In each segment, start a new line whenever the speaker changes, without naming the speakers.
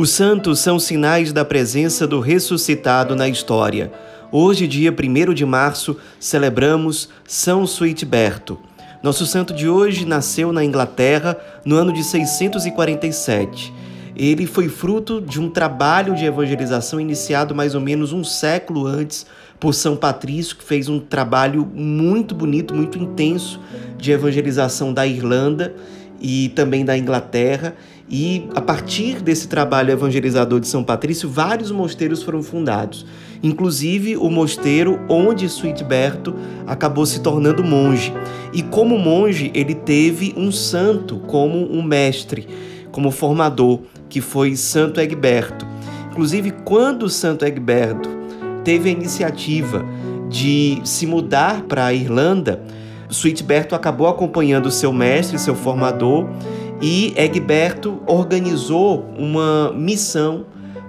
Os santos são sinais da presença do ressuscitado na história. Hoje, dia 1 de março, celebramos São Suitberto. Nosso santo de hoje nasceu na Inglaterra no ano de 647. Ele foi fruto de um trabalho de evangelização iniciado mais ou menos um século antes por São Patrício, que fez um trabalho muito bonito, muito intenso de evangelização da Irlanda e também da Inglaterra. E a partir desse trabalho evangelizador de São Patrício, vários mosteiros foram fundados, inclusive o mosteiro onde Suitberto acabou se tornando monge. E como monge, ele teve um santo como um mestre, como formador, que foi Santo Egberto. Inclusive, quando Santo Egberto teve a iniciativa de se mudar para a Irlanda, Suitberto acabou acompanhando seu mestre, seu formador, e Egberto organizou uma missão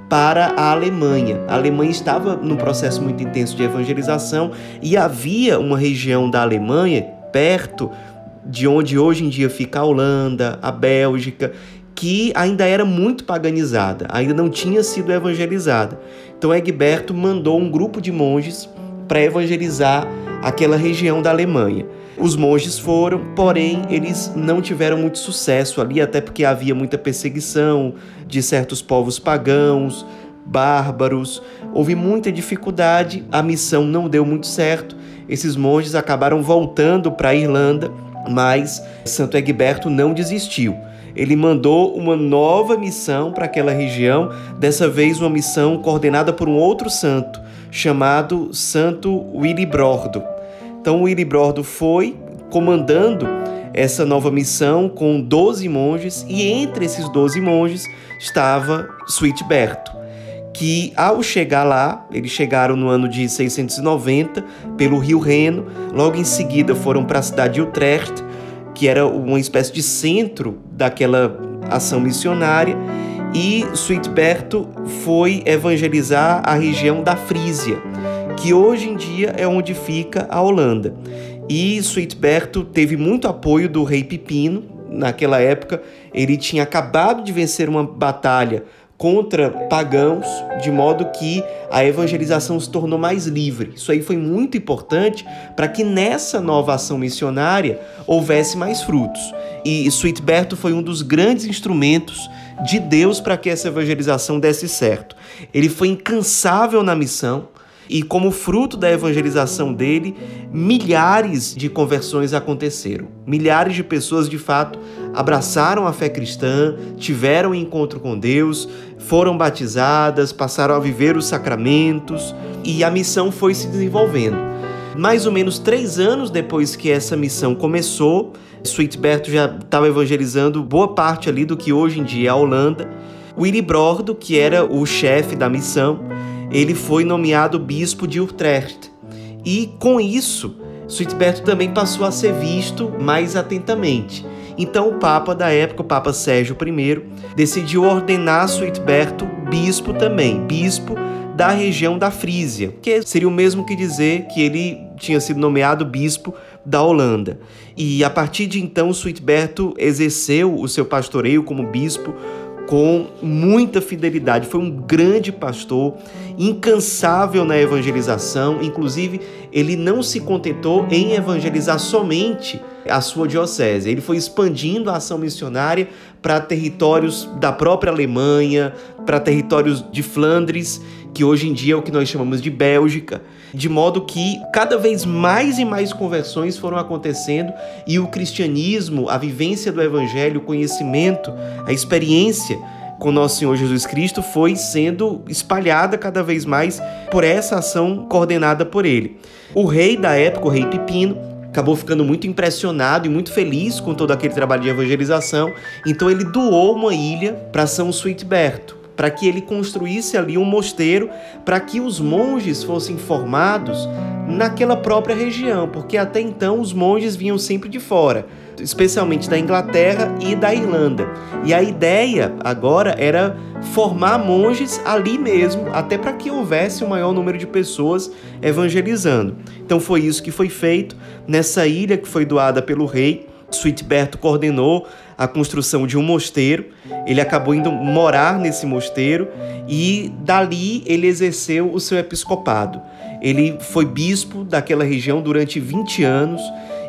para a Alemanha. A Alemanha estava num processo muito intenso de evangelização e havia uma região da Alemanha perto de onde hoje em dia fica a Holanda, a Bélgica, que ainda era muito paganizada, ainda não tinha sido evangelizada. Então Egberto mandou um grupo de monges para evangelizar aquela região da Alemanha. Os monges foram, porém eles não tiveram muito sucesso ali, até porque havia muita perseguição de certos povos pagãos, bárbaros. Houve muita dificuldade, a missão não deu muito certo. Esses monges acabaram voltando para a Irlanda, mas Santo Egberto não desistiu. Ele mandou uma nova missão para aquela região, dessa vez uma missão coordenada por um outro santo, chamado Santo Willibrordo. Então, o Ilibrordo foi comandando essa nova missão com 12 monges, e entre esses 12 monges estava Suitberto, que ao chegar lá, eles chegaram no ano de 690 pelo rio Reno, logo em seguida foram para a cidade de Utrecht, que era uma espécie de centro daquela ação missionária, e Suitberto foi evangelizar a região da Frísia que hoje em dia é onde fica a Holanda. E Suitberto teve muito apoio do rei Pipino. Naquela época, ele tinha acabado de vencer uma batalha contra pagãos, de modo que a evangelização se tornou mais livre. Isso aí foi muito importante para que nessa nova ação missionária houvesse mais frutos. E Suitberto foi um dos grandes instrumentos de Deus para que essa evangelização desse certo. Ele foi incansável na missão, e como fruto da evangelização dele, milhares de conversões aconteceram. Milhares de pessoas, de fato, abraçaram a fé cristã, tiveram um encontro com Deus, foram batizadas, passaram a viver os sacramentos e a missão foi se desenvolvendo. Mais ou menos três anos depois que essa missão começou, Suitberto já estava evangelizando boa parte ali do que hoje em dia é a Holanda. Willy Brordo, que era o chefe da missão, ele foi nomeado bispo de Utrecht. E com isso, Suitberto também passou a ser visto mais atentamente. Então o Papa da época, o Papa Sérgio I, decidiu ordenar Suitberto bispo também, bispo da região da Frísia, que seria o mesmo que dizer que ele tinha sido nomeado bispo da Holanda. E a partir de então, Suitberto exerceu o seu pastoreio como bispo com muita fidelidade. Foi um grande pastor, incansável na evangelização. Inclusive, ele não se contentou em evangelizar somente a sua diocese. Ele foi expandindo a ação missionária para territórios da própria Alemanha, para territórios de Flandres, que hoje em dia é o que nós chamamos de Bélgica, de modo que cada vez mais e mais conversões foram acontecendo e o cristianismo, a vivência do evangelho, o conhecimento, a experiência com nosso Senhor Jesus Cristo foi sendo espalhada cada vez mais por essa ação coordenada por ele. O rei da época, o rei Pipino, acabou ficando muito impressionado e muito feliz com todo aquele trabalho de evangelização, então ele doou uma ilha para São Suitberto para que ele construísse ali um mosteiro para que os monges fossem formados naquela própria região, porque até então os monges vinham sempre de fora, especialmente da Inglaterra e da Irlanda. E a ideia agora era formar monges ali mesmo, até para que houvesse o um maior número de pessoas evangelizando. Então foi isso que foi feito nessa ilha que foi doada pelo rei. Suitberto coordenou a construção de um mosteiro. Ele acabou indo morar nesse mosteiro e dali ele exerceu o seu episcopado. Ele foi bispo daquela região durante 20 anos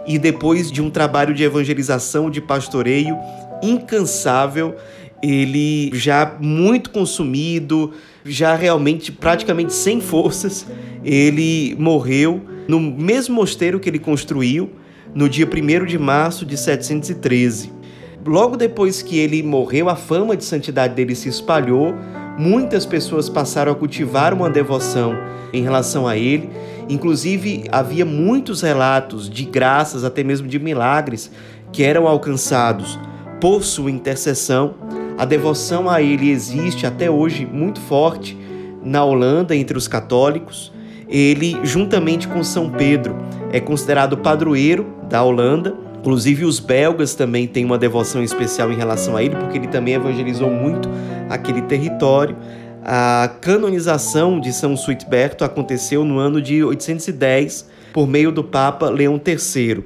e depois de um trabalho de evangelização, de pastoreio incansável, ele já muito consumido, já realmente praticamente sem forças, ele morreu no mesmo mosteiro que ele construiu no dia 1 de março de 713. Logo depois que ele morreu, a fama de santidade dele se espalhou, muitas pessoas passaram a cultivar uma devoção em relação a ele. Inclusive, havia muitos relatos de graças, até mesmo de milagres, que eram alcançados por sua intercessão. A devoção a ele existe até hoje muito forte na Holanda entre os católicos. Ele, juntamente com São Pedro, é considerado padroeiro da Holanda. Inclusive, os belgas também têm uma devoção especial em relação a ele, porque ele também evangelizou muito aquele território. A canonização de São Suitberto aconteceu no ano de 810 por meio do Papa Leão III.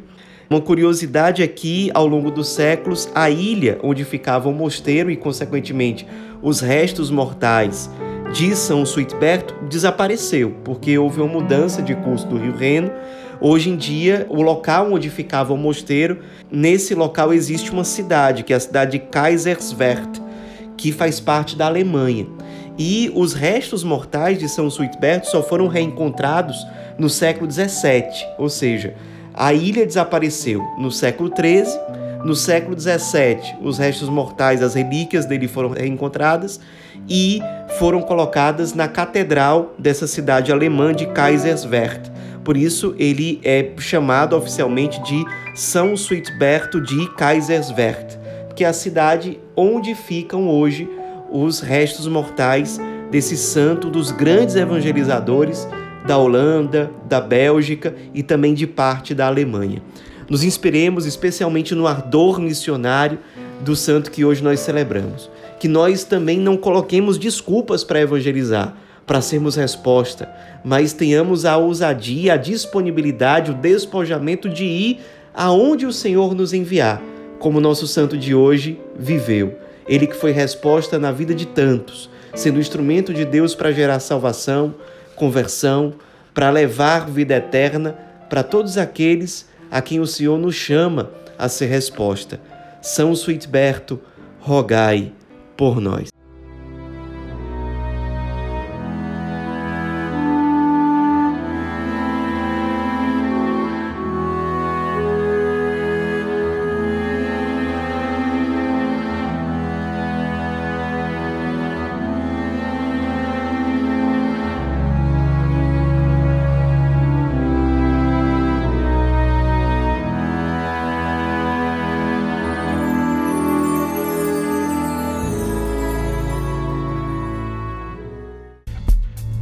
Uma curiosidade é que, ao longo dos séculos, a ilha onde ficava o mosteiro e, consequentemente, os restos mortais de São Suitberto desapareceu, porque houve uma mudança de curso do rio Reno. Hoje em dia, o local onde ficava o mosteiro, nesse local existe uma cidade, que é a cidade de Kaiserswerth, que faz parte da Alemanha e os restos mortais de São Suitberto só foram reencontrados no século XVII, ou seja, a ilha desapareceu no século XIII, no século XVII os restos mortais, as relíquias dele foram reencontradas e foram colocadas na catedral dessa cidade alemã de Kaiserswerth. Por isso ele é chamado oficialmente de São Suitberto de Kaiserswerth, que é a cidade onde ficam hoje os restos mortais desse santo dos grandes evangelizadores da Holanda, da Bélgica e também de parte da Alemanha. Nos inspiremos especialmente no ardor missionário do santo que hoje nós celebramos. Que nós também não coloquemos desculpas para evangelizar, para sermos resposta, mas tenhamos a ousadia, a disponibilidade, o despojamento de ir aonde o Senhor nos enviar, como nosso santo de hoje viveu ele que foi resposta na vida de tantos, sendo instrumento de Deus para gerar salvação, conversão, para levar vida eterna para todos aqueles a quem o Senhor nos chama a ser resposta. São Suitberto, rogai por nós.